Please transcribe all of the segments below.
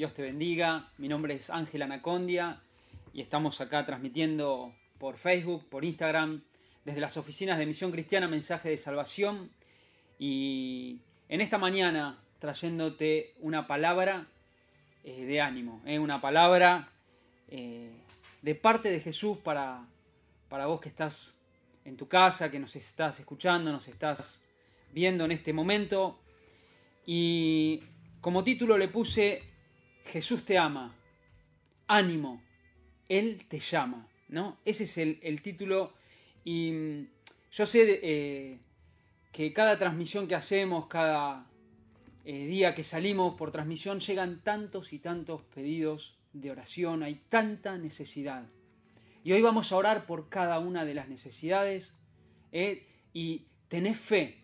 Dios te bendiga. Mi nombre es Ángel Anacondia y estamos acá transmitiendo por Facebook, por Instagram, desde las oficinas de Misión Cristiana Mensaje de Salvación y en esta mañana trayéndote una palabra eh, de ánimo, eh, una palabra eh, de parte de Jesús para, para vos que estás en tu casa, que nos estás escuchando, nos estás viendo en este momento. Y como título le puse Jesús te ama, ánimo, Él te llama, ¿no? Ese es el, título y mm, yo sé eh, que cada transmisión que hacemos, cada eh, día que salimos por transmisión, llegan tantos y tantos pedidos de oración, hay tanta necesidad. Y hoy vamos a orar por cada una de las necesidades ¿eh? y tenés fe,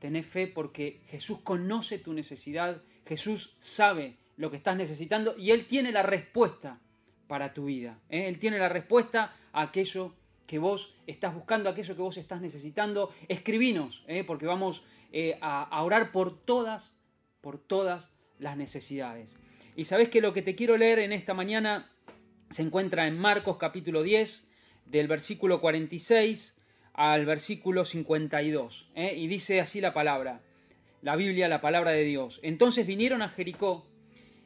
tenés fe porque Jesús conoce tu necesidad, Jesús sabe lo que estás necesitando y Él tiene la respuesta para tu vida. ¿eh? Él tiene la respuesta a aquello que vos estás buscando, aquello que vos estás necesitando. Escribinos, ¿eh? porque vamos eh, a, orar por todas, por todas las necesidades. Y sabés que lo que te quiero leer en esta mañana se encuentra en Marcos capítulo 10, del versículo 46 al versículo 52. Y dice así la palabra, la Biblia, la palabra de Dios. Entonces vinieron a Jericó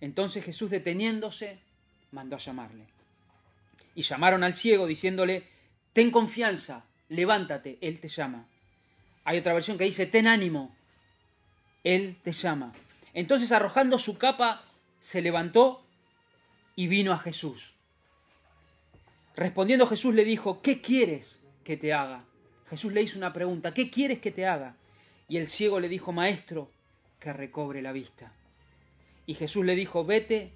Entonces Jesús deteniéndose, mandó a llamarle. Y llamaron al ciego diciéndole, ten confianza, levántate, Él te llama. Hay otra versión que dice, ten ánimo, Él te llama. Entonces arrojando su capa, se levantó y vino a Jesús. Respondiendo Jesús le dijo, ¿qué quieres que te haga? Jesús le hizo una pregunta, ¿qué quieres que te haga? Y el ciego le dijo, Maestro, que recobre la vista. Y Jesús le dijo, vete,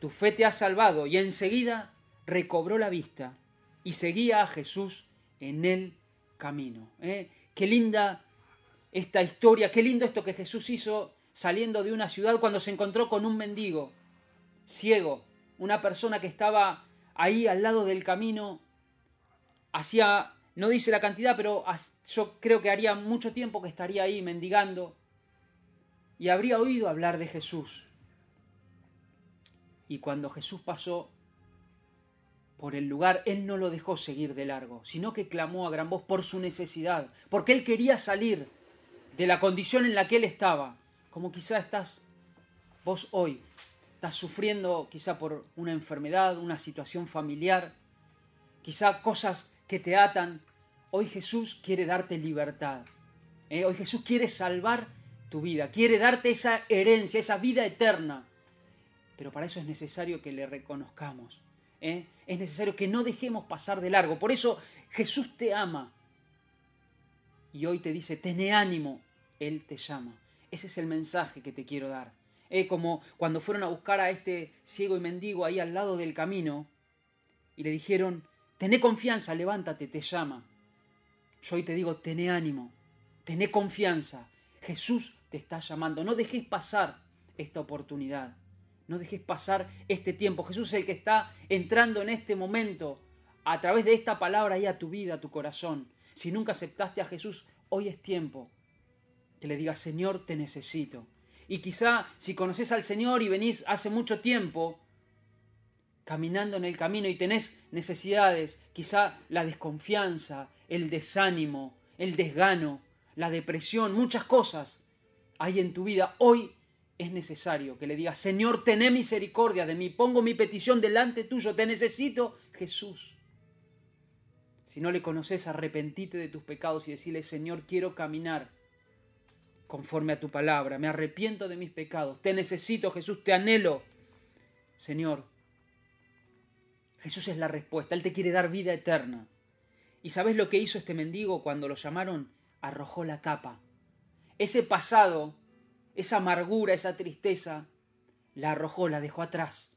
tu fe te ha salvado. Y enseguida recobró la vista y seguía a Jesús en el camino. ¿eh? Qué linda esta historia, qué lindo esto que Jesús hizo saliendo de una ciudad cuando se encontró con un mendigo, ciego, una persona que estaba ahí al lado del camino, hacía, no dice la cantidad, pero yo creo que haría mucho tiempo que estaría ahí mendigando y habría oído hablar de Jesús. Y cuando Jesús pasó por el lugar, Él no lo dejó seguir de largo, sino que clamó a gran voz por su necesidad, porque Él quería salir de la condición en la que Él estaba, como quizá estás vos hoy, estás sufriendo quizá por una enfermedad, una situación familiar, quizá cosas que te atan. Hoy Jesús quiere darte libertad. ¿eh? Hoy Jesús quiere salvar tu vida, quiere darte esa herencia, esa vida eterna pero para eso es necesario que le reconozcamos. ¿eh? Es necesario que no dejemos pasar de largo. Por eso Jesús te ama. Y hoy te dice, tené ánimo, Él te llama. Ese es el mensaje que te quiero dar. Como cuando fueron a buscar a este ciego y mendigo ahí al lado del camino y le dijeron, tené confianza, levántate, te llama. Yo hoy te digo, tené ánimo, tené confianza. Jesús te está llamando. No dejes pasar esta oportunidad. No dejes pasar este tiempo. Jesús es el que está entrando en este momento a través de esta palabra y a tu vida, a tu corazón. Si nunca aceptaste a Jesús, hoy es tiempo que le digas, Señor, te necesito. Y quizá si conoces al Señor y venís hace mucho tiempo caminando en el camino y tenés necesidades, quizá la desconfianza, el desánimo, el desgano, la depresión, muchas cosas hay en tu vida. Hoy es necesario que le digas, Señor, tené misericordia de mí, pongo mi petición delante tuyo, te necesito, Jesús. Si no le conoces, arrepentite de tus pecados y decirle, Señor, quiero caminar conforme a tu palabra, me arrepiento de mis pecados, te necesito, Jesús, te anhelo. Señor, Jesús es la respuesta, Él te quiere dar vida eterna. ¿Y sabes lo que hizo este mendigo cuando lo llamaron? Arrojó la capa. Ese pasado esa amargura, esa tristeza, la arrojó, la dejó atrás.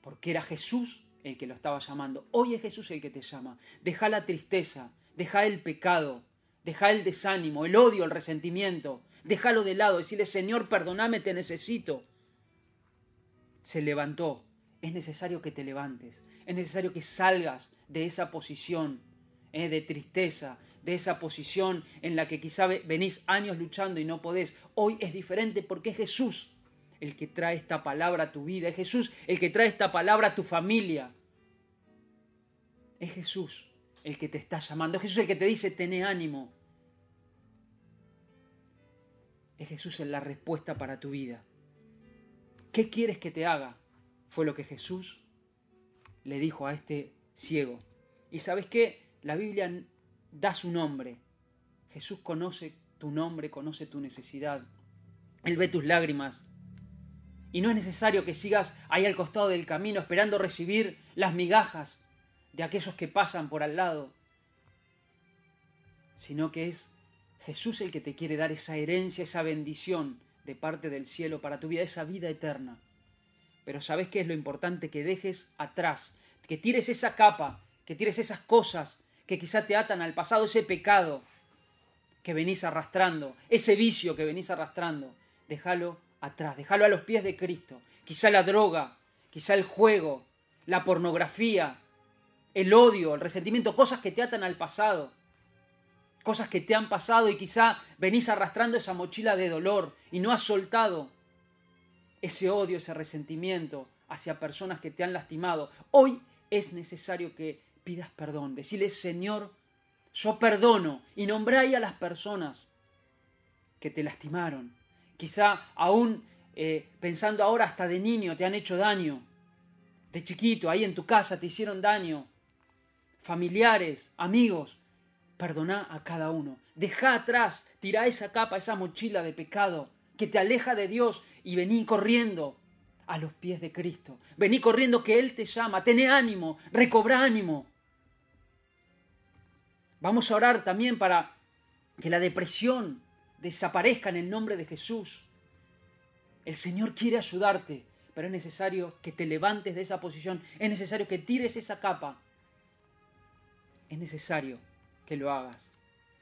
porque era Jesús el que lo estaba llamando. Hoy es Jesús el que te llama. Deja la tristeza, deja el pecado, deja el desánimo, el odio, el resentimiento. Déjalo de lado, decirle, Señor, perdóname, te necesito. Se levantó. Es necesario que te levantes. Es necesario que salgas de esa posición eh, de tristeza, de esa posición en la que quizá venís años luchando y no podés. Hoy es diferente porque es Jesús el que trae esta palabra a tu vida, es Jesús el que trae esta palabra a tu familia. Es Jesús el que te está llamando, es Jesús el que te dice, tené ánimo. Es Jesús la respuesta para tu vida. ¿Qué quieres que te haga? Fue lo que Jesús le dijo a este ciego. ¿Y sabes qué? La Biblia da su nombre. Jesús conoce tu nombre, conoce tu necesidad. Él ve tus lágrimas. Y no es necesario que sigas ahí al costado del camino esperando recibir las migajas de aquellos que pasan por al lado, sino que es Jesús el que te quiere dar esa herencia, esa bendición de parte del cielo para tu vida, esa vida eterna. Pero ¿sabes qué es lo importante? Que dejes atrás, que tires esa capa, que tires esas cosas que quizá te atan al pasado, ese pecado que venís arrastrando, ese vicio que venís arrastrando, déjalo atrás, déjalo a los pies de Cristo. Quizá la droga, quizá el juego, la pornografía, el odio, el resentimiento, cosas que te atan al pasado, cosas que te han pasado y quizá venís arrastrando esa mochila de dolor y no has soltado ese odio, ese resentimiento hacia personas que te han lastimado. Hoy es necesario que pidas perdón, decirle, Señor, yo perdono y nombráis a las personas que te lastimaron. Quizá aún eh, pensando ahora hasta de niño te han hecho daño, de chiquito, ahí en tu casa te hicieron daño, familiares, amigos, perdona a cada uno. Deja atrás, tira esa capa, esa mochila de pecado que te aleja de Dios y vení corriendo a los pies de Cristo. Vení corriendo que Él te llama. Tené ánimo, recobra ánimo. Vamos a orar también para que la depresión desaparezca en el nombre de Jesús. El Señor quiere ayudarte, pero es necesario que te levantes de esa posición, es necesario que tires esa capa. Es necesario que lo hagas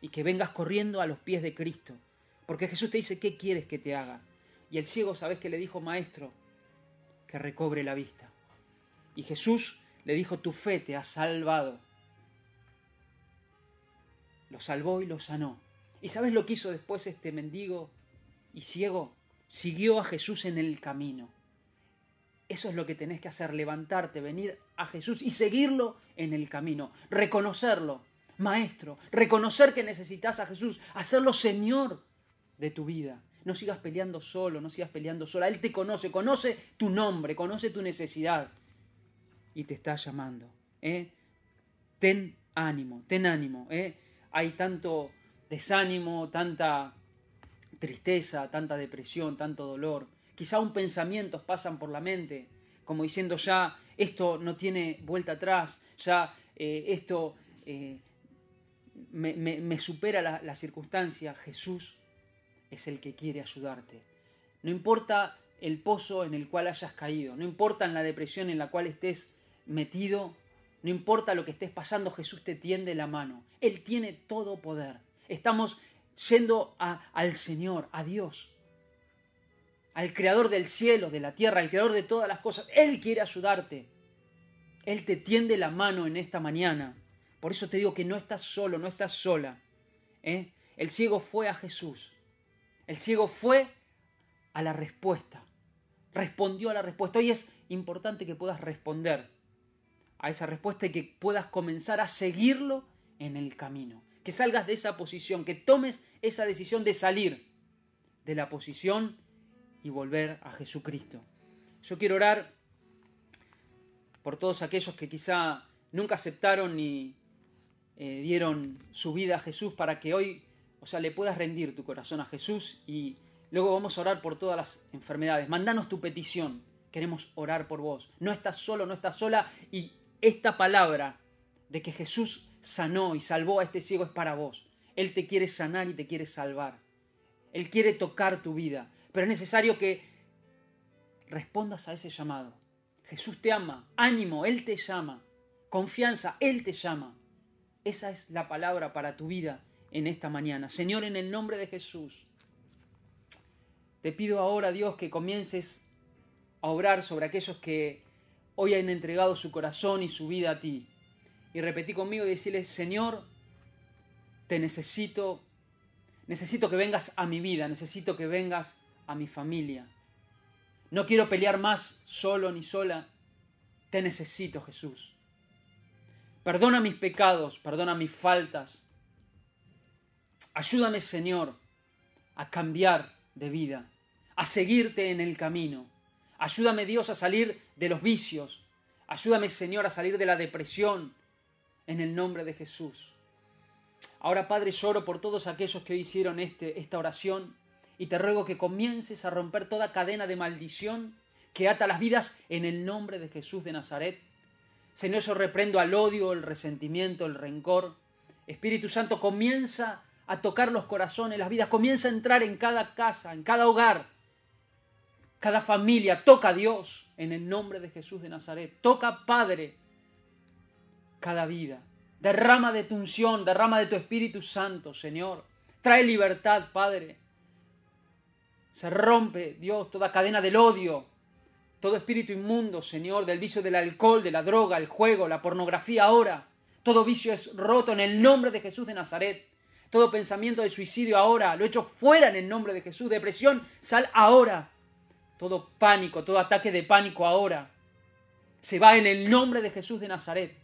y que vengas corriendo a los pies de Cristo, porque Jesús te dice, ¿qué quieres que te haga? Y el ciego, ¿sabes qué le dijo, maestro? Que recobre la vista. Y Jesús le dijo, tu fe te ha salvado lo salvó y lo sanó. ¿Y sabes lo que hizo después este mendigo y ciego? Siguió a Jesús en el camino. Eso es lo que tenés que hacer, levantarte, venir a Jesús y seguirlo en el camino, reconocerlo, maestro, reconocer que necesitas a Jesús, hacerlo Señor de tu vida. No sigas peleando solo, no sigas peleando sola. Él te conoce, conoce tu nombre, conoce tu necesidad y te está llamando. ¿eh? Ten ánimo, ten ánimo. ¿eh? Hay tanto desánimo, tanta tristeza, tanta depresión, tanto dolor. Quizá un pensamientos pasan por la mente, como diciendo ya esto no tiene vuelta atrás, ya eh, esto eh, me, supera la, circunstancia. Jesús es el que quiere ayudarte. No importa el pozo en el cual hayas caído, no importa en la depresión en la cual estés metido, no importa lo que estés pasando, Jesús te tiende la mano. Él tiene todo poder. Estamos yendo al Señor, a Dios, al Creador del cielo, de la tierra, al Creador de todas las cosas. Él quiere ayudarte. Él te tiende la mano en esta mañana. Por eso te digo que no estás solo, no estás sola. ¿eh? El ciego fue a Jesús. El ciego fue a la respuesta. Respondió a la respuesta. Hoy es importante que puedas responder a esa respuesta y que puedas comenzar a seguirlo en el camino. Que salgas de esa posición, que tomes esa decisión de salir de la posición y volver a Jesucristo. Yo quiero orar por todos aquellos que quizá nunca aceptaron ni eh, dieron su vida a Jesús para que hoy, o sea, le puedas rendir tu corazón a Jesús y luego vamos a orar por todas las enfermedades. Mandanos tu petición. Queremos orar por vos. No estás solo, no estás sola y esta palabra de que Jesús sanó y salvó a este ciego es para vos. Él te quiere sanar y te quiere salvar. Él quiere tocar tu vida. Pero es necesario que respondas a ese llamado. Jesús te ama, ánimo, Él te llama, confianza, Él te llama. Esa es la palabra para tu vida en esta mañana. Señor, en el nombre de Jesús, te pido ahora, Dios, que comiences a obrar sobre aquellos que hoy han entregado su corazón y su vida a ti. Y repetí conmigo y decirles, Señor, te necesito, necesito que vengas a mi vida, necesito que vengas a mi familia. No quiero pelear más solo ni sola. Te necesito, Jesús. Perdona mis pecados, perdona mis faltas. Ayúdame, Señor, a cambiar de vida, a seguirte en el camino. Ayúdame, Dios, a salir de los vicios. Ayúdame, Señor, a salir de la depresión, en el nombre de Jesús. Ahora, Padre, lloro por todos aquellos que hoy hicieron este, esta oración y te ruego que comiences a romper toda cadena de maldición que ata las vidas en el nombre de Jesús de Nazaret. Señor, yo reprendo al odio, el resentimiento, el rencor. Espíritu Santo, comienza a tocar los corazones, las vidas, comienza a entrar en cada casa, en cada hogar, cada familia. Toca a Dios en el nombre de Jesús de Nazaret. Toca, Padre, cada vida. Derrama de tu unción, derrama de tu Espíritu Santo, Señor. Trae libertad, Padre. Se rompe, Dios, toda cadena del odio, todo espíritu inmundo, Señor, del vicio del alcohol, de la droga, el juego, la pornografía ahora. Todo vicio es roto en el nombre de Jesús de Nazaret. Todo pensamiento de suicidio ahora, lo echo fuera en el nombre de Jesús. Depresión, sal ahora. Todo pánico, todo ataque de pánico ahora. Se va en el nombre de Jesús de Nazaret.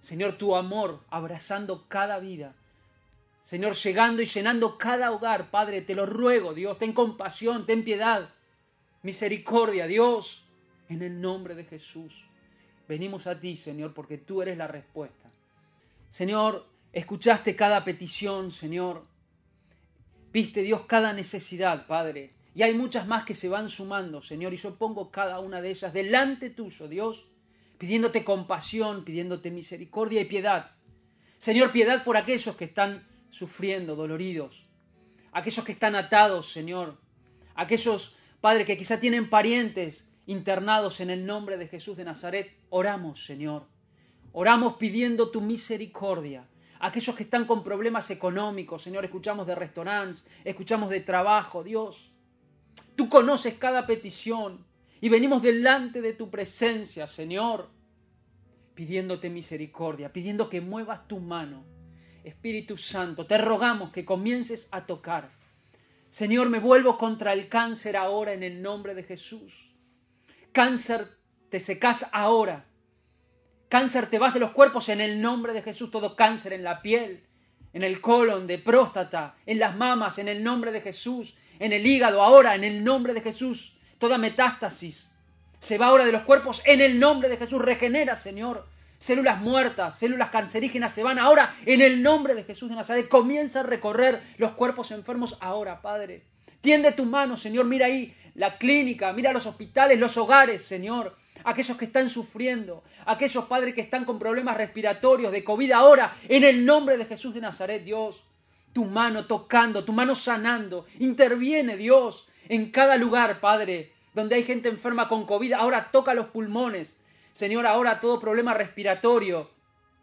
Señor, tu amor abrazando cada vida. Señor, llegando y llenando cada hogar, Padre, te lo ruego, Dios, ten compasión, ten piedad, misericordia, Dios, en el nombre de Jesús. Venimos a ti, Señor, porque tú eres la respuesta. Señor, escuchaste cada petición, Señor. Viste, Dios, cada necesidad, Padre. Y hay muchas más que se van sumando, Señor, y yo pongo cada una de ellas delante tuyo, Dios pidiéndote compasión, pidiéndote misericordia y piedad. Señor, piedad por aquellos que están sufriendo, doloridos, aquellos que están atados, Señor, aquellos, Padre, que quizá tienen parientes internados en el nombre de Jesús de Nazaret. Oramos, Señor. Oramos pidiendo tu misericordia. Aquellos que están con problemas económicos, Señor, escuchamos de restaurantes, escuchamos de trabajo, Dios. Tú conoces cada petición. Y venimos delante de tu presencia, Señor, pidiéndote misericordia, pidiendo que muevas tu mano. Espíritu Santo, te rogamos que comiences a tocar. Señor, me vuelvo contra el cáncer ahora en el nombre de Jesús. Cáncer, te secas ahora. Cáncer, te vas de los cuerpos en el nombre de Jesús. Todo cáncer en la piel, en el colon, de próstata, en las mamas, en el nombre de Jesús. En el hígado ahora, en el nombre de Jesús toda metástasis. Se va ahora de los cuerpos en el nombre de Jesús. Regenera, Señor. Células muertas, células cancerígenas se van ahora en el nombre de Jesús de Nazaret. Comienza a recorrer los cuerpos enfermos ahora, Padre. Tiende tu mano, Señor. Mira ahí la clínica, mira los hospitales, los hogares, Señor. Aquellos que están sufriendo, aquellos padres que están con problemas respiratorios de COVID ahora, en el nombre de Jesús de Nazaret, Dios. Tu mano tocando, tu mano sanando. Interviene, Dios en cada lugar, Padre, donde hay gente enferma con COVID, ahora toca los pulmones. Señor, ahora todo problema respiratorio.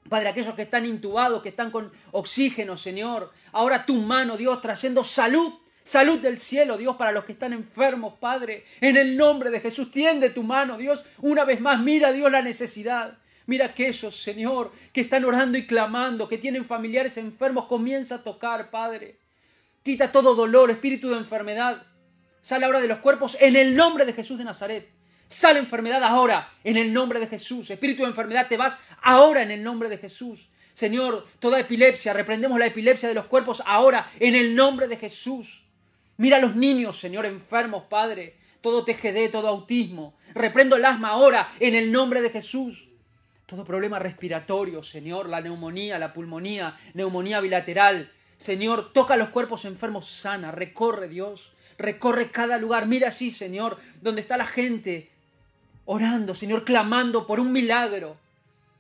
Padre, aquellos que están intubados, que están con oxígeno, Señor. Ahora tu mano, Dios, trayendo salud, salud del cielo, Dios, para los que están enfermos, Padre. En el nombre de Jesús, tiende tu mano, Dios. Una vez más, mira, Dios, la necesidad. Mira aquellos, Señor, que están orando y clamando, que tienen familiares enfermos. Comienza a tocar, Padre. Quita todo dolor, espíritu de enfermedad. Sale ahora de los cuerpos en el nombre de Jesús de Nazaret. Sale enfermedad ahora en el nombre de Jesús. Espíritu de enfermedad, te vas ahora en el nombre de Jesús. Señor, toda epilepsia, reprendemos la epilepsia de los cuerpos ahora en el nombre de Jesús. Mira a los niños, Señor, enfermos, Padre. Todo TGD, todo autismo. Reprendo el asma ahora en el nombre de Jesús. Todo problema respiratorio, Señor, la neumonía, la pulmonía, neumonía bilateral. Señor, toca los cuerpos enfermos, sana, recorre Dios recorre cada lugar. Mira allí, Señor, donde está la gente orando, Señor, clamando por un milagro.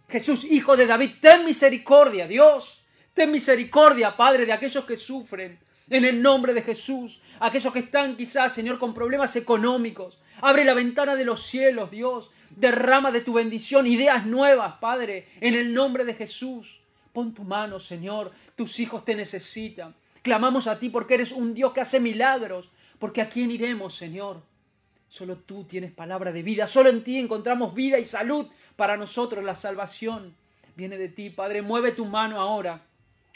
Jesús, Hijo de David, ten misericordia, Dios. Ten misericordia, Padre, de aquellos que sufren. En el nombre de Jesús. Aquellos que están quizás, Señor, con problemas económicos. Abre la ventana de los cielos, Dios. Derrama de tu bendición ideas nuevas, Padre, en el nombre de Jesús. Pon tu mano, Señor. Tus hijos te necesitan. Clamamos a ti porque eres un Dios que hace milagros. Porque a quién iremos, Señor. Solo tú tienes palabra de vida. Solo en ti encontramos vida y salud para nosotros. La salvación viene de ti, Padre. Mueve tu mano ahora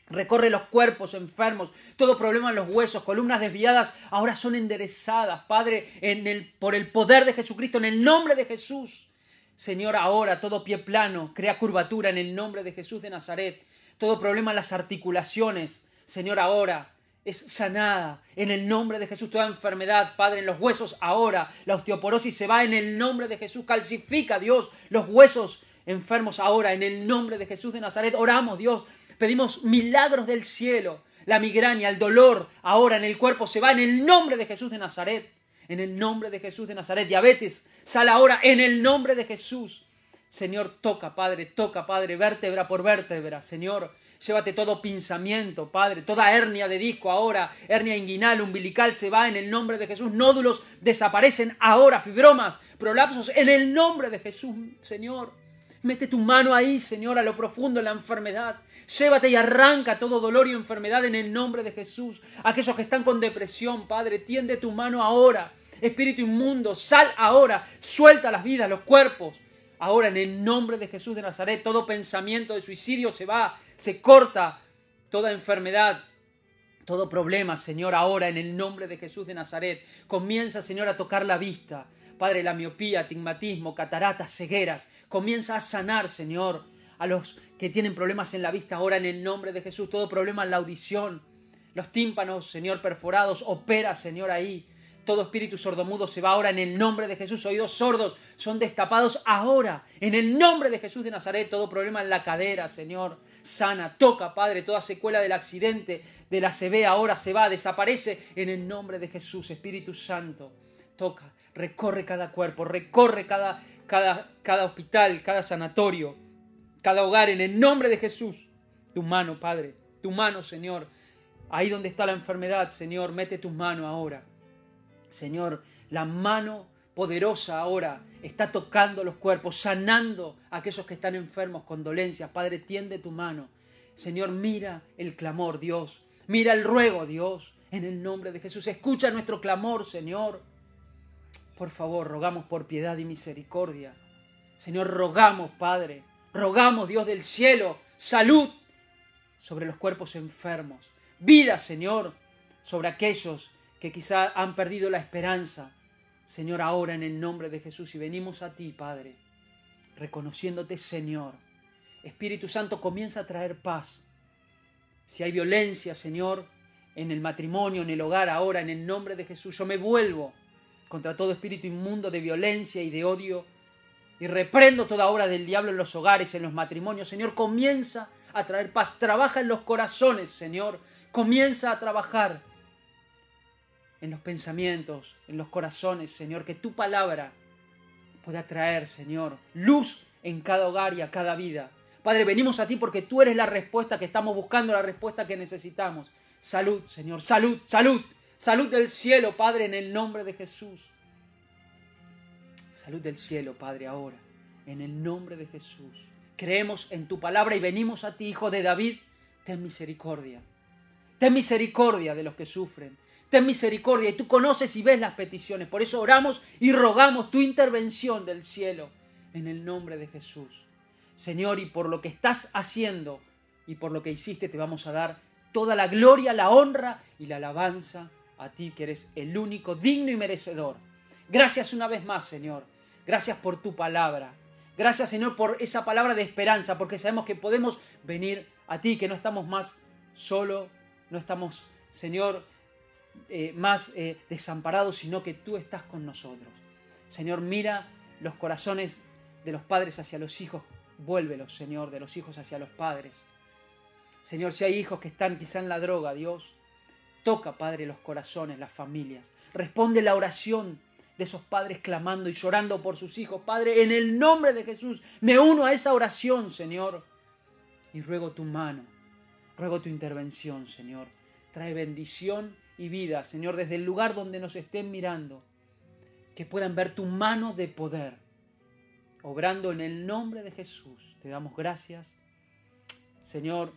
Recorre los cuerpos enfermos, todo problema en los huesos, columnas desviadas, ahora son enderezadas, Padre, en el, por el poder de Jesucristo, en el nombre de Jesús. Señor, ahora todo pie plano, crea curvatura en el nombre de Jesús de Nazaret. Todo problema en las articulaciones, Señor, ahora es sanada en el nombre de Jesús. Toda enfermedad, Padre, en los huesos, ahora la osteoporosis se va en el nombre de Jesús. Calcifica, Dios, los huesos enfermos ahora en el nombre de Jesús de Nazaret. Oramos, Dios, Pedimos milagros del cielo. La migraña, el dolor ahora en el cuerpo se va en el nombre de Jesús de Nazaret. En el nombre de Jesús de Nazaret. Diabetes, sal ahora en el nombre de Jesús. Señor, toca, Padre, toca, Padre, vértebra por vértebra. Señor, llévate todo pinzamiento, Padre, toda hernia de disco ahora, hernia inguinal, umbilical, se va en el nombre de Jesús. Nódulos desaparecen ahora, fibromas, prolapsos, en el nombre de Jesús, Señor. Mete tu mano ahí, Señor, a lo profundo de la enfermedad. Llévate y arranca todo dolor y enfermedad en el nombre de Jesús. Aquellos que están con depresión, Padre, tiende tu mano ahora. Espíritu inmundo, sal ahora. Suelta las vidas, los cuerpos. Ahora, en el nombre de Jesús de Nazaret, todo pensamiento de suicidio se va, se corta. Toda enfermedad, todo problema, Señor, ahora en el nombre de Jesús de Nazaret. Comienza, Señor, a tocar la vista. Padre, la miopía, tigmatismo, cataratas, cegueras. Comienza a sanar, Señor, a los que tienen problemas en la vista ahora en el nombre de Jesús. Todo problema en la audición. Los tímpanos, Señor, perforados. Opera, Señor, ahí. Todo espíritu sordomudo se va ahora en el nombre de Jesús. Oídos sordos son destapados ahora en el nombre de Jesús de Nazaret. Todo problema en la cadera, Señor. Sana, toca, Padre. Toda secuela del accidente de la CB ahora se va, desaparece en el nombre de Jesús. Espíritu Santo, toca recorre cada cuerpo, recorre cada, cada, cada hospital, cada sanatorio, cada hogar en el nombre de Jesús. Tu mano, Padre, tu mano, Señor. Ahí donde está la enfermedad, Señor, mete tu mano ahora. Señor, la mano poderosa ahora está tocando los cuerpos, sanando a aquellos que están enfermos con dolencias. Padre, tiende tu mano. Señor, mira el clamor, Dios. Mira el ruego, Dios. En el nombre de Jesús. Escucha nuestro clamor, Señor. Por favor, rogamos por piedad y misericordia. Señor, rogamos, Padre, rogamos, Dios del cielo, salud sobre los cuerpos enfermos. Vida, Señor, sobre aquellos que quizá han perdido la esperanza. Señor, ahora en el nombre de Jesús y venimos a ti, Padre, reconociéndote, Señor. Espíritu Santo comienza a traer paz. Si hay violencia, Señor, en el matrimonio, en el hogar, ahora en el nombre de Jesús, yo me vuelvo contra todo espíritu inmundo de violencia y de odio. Y reprendo toda obra del diablo en los hogares, en los matrimonios. Señor, comienza a traer paz. Trabaja en los corazones, Señor. Comienza a trabajar en los pensamientos, en los corazones, Señor. Que tu palabra pueda traer, Señor, luz en cada hogar y a cada vida. Padre, venimos a ti porque tú eres la respuesta que estamos buscando, la respuesta que necesitamos. Salud, Señor, salud, salud. Salud del cielo, Padre, en el nombre de Jesús. Salud del cielo, Padre, ahora, en el nombre de Jesús. Creemos en tu palabra y venimos a ti, Hijo de David. Ten misericordia. Ten misericordia de los que sufren. Ten misericordia y tú conoces y ves las peticiones. Por eso oramos y rogamos tu intervención del cielo en el nombre de Jesús. Señor, y por lo que estás haciendo y por lo que hiciste te vamos a dar toda la gloria, la honra y la alabanza a ti que eres el único digno y merecedor. Gracias una vez más, Señor. Gracias por tu palabra. Gracias, Señor, por esa palabra de esperanza, porque sabemos que podemos venir a ti, que no estamos más solo, no estamos, Señor, eh, más eh, desamparados, sino que tú estás con nosotros. Señor, mira los corazones de los padres hacia los hijos, vuélvelos, Señor, de los hijos hacia los padres. Señor, si hay hijos que están quizá en la droga, Dios, Toca, Padre, los corazones, las familias. Responde la oración de esos padres clamando y llorando por sus hijos. Padre, en el nombre de Jesús, me uno a esa oración, Señor. Y ruego tu mano, ruego tu intervención, Señor. trae bendición y vida, Señor, desde el lugar donde nos estén mirando, que puedan ver tu mano de poder, obrando en el nombre de Jesús. Te damos gracias, Señor,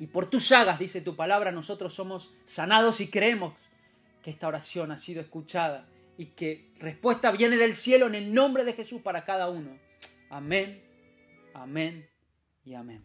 y por tus llagas, dice tu palabra, nosotros somos sanados y creemos que esta oración ha sido escuchada y que respuesta viene del cielo en el nombre de Jesús para cada uno. Amén, amén y amén.